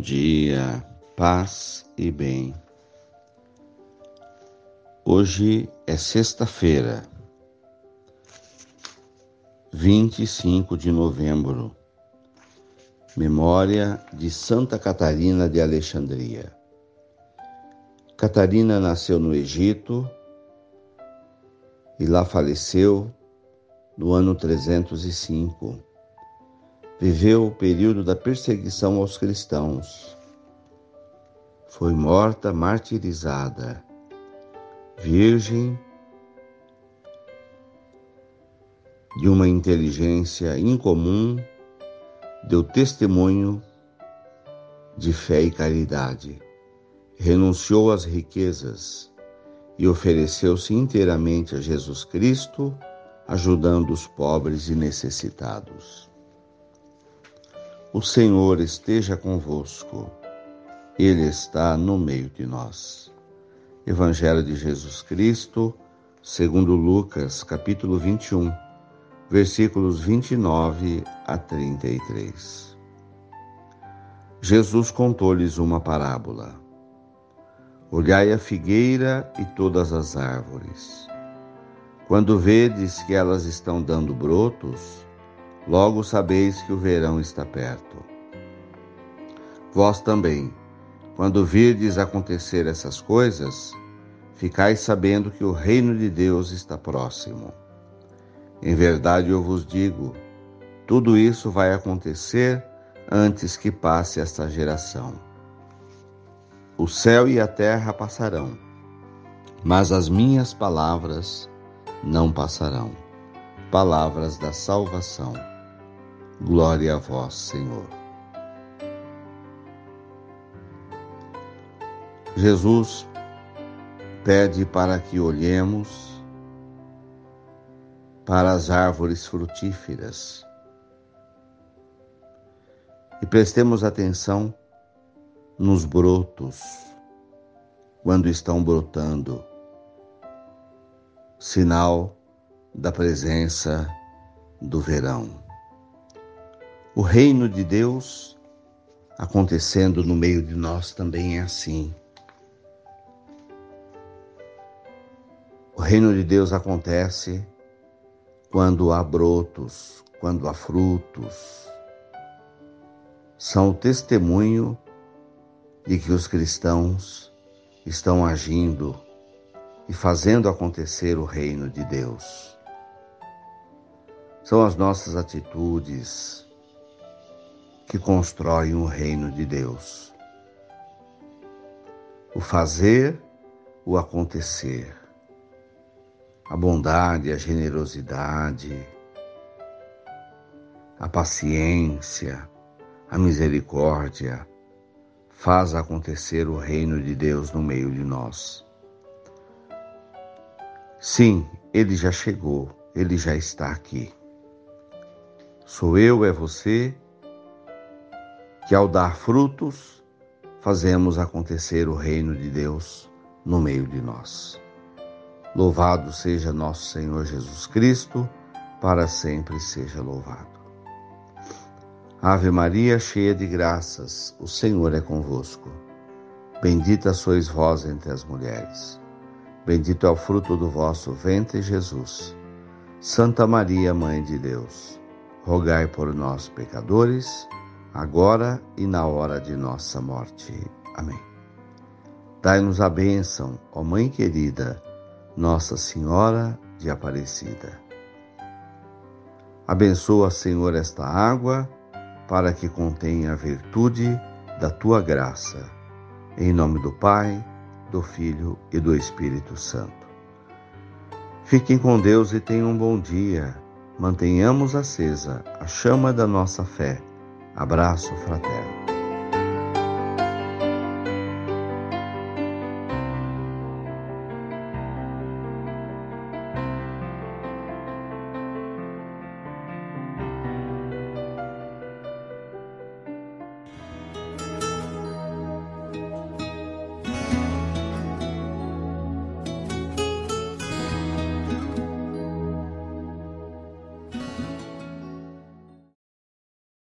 dia, paz e bem. Hoje é sexta-feira, 25 de novembro, memória de Santa Catarina de Alexandria. Catarina nasceu no Egito e lá faleceu no ano 305 viveu o período da perseguição aos cristãos. Foi morta martirizada, virgem de uma inteligência incomum, deu testemunho de fé e caridade, renunciou às riquezas e ofereceu-se inteiramente a Jesus Cristo, ajudando os pobres e necessitados. O Senhor esteja convosco, Ele está no meio de nós. Evangelho de Jesus Cristo, segundo Lucas, capítulo 21, versículos 29 a 33. Jesus contou-lhes uma parábola. Olhai a figueira e todas as árvores. Quando vedes que elas estão dando brotos, logo sabeis que o verão está perto. Vós também, quando virdes acontecer essas coisas, ficais sabendo que o reino de Deus está próximo. Em verdade eu vos digo, tudo isso vai acontecer antes que passe esta geração. O céu e a terra passarão, mas as minhas palavras não passarão. Palavras da salvação. Glória a vós, Senhor. Jesus pede para que olhemos para as árvores frutíferas e prestemos atenção nos brotos, quando estão brotando, sinal da presença do verão. O reino de Deus acontecendo no meio de nós também é assim. O reino de Deus acontece quando há brotos, quando há frutos. São o testemunho de que os cristãos estão agindo e fazendo acontecer o reino de Deus. São as nossas atitudes, que constroem o reino de Deus. O fazer, o acontecer. A bondade, a generosidade, a paciência, a misericórdia faz acontecer o reino de Deus no meio de nós. Sim, ele já chegou, ele já está aqui. Sou eu, é você que ao dar frutos, fazemos acontecer o reino de Deus no meio de nós. Louvado seja nosso Senhor Jesus Cristo, para sempre seja louvado. Ave Maria, cheia de graças, o Senhor é convosco. Bendita sois vós entre as mulheres. Bendito é o fruto do vosso ventre, Jesus. Santa Maria, Mãe de Deus, rogai por nós, pecadores, agora e na hora de nossa morte. Amém. Dai-nos a bênção, ó Mãe querida, Nossa Senhora de Aparecida. Abençoa, Senhor, esta água, para que contenha a virtude da tua graça. Em nome do Pai, do Filho e do Espírito Santo. Fiquem com Deus e tenham um bom dia. Mantenhamos acesa a chama da nossa fé Abraço fraterno.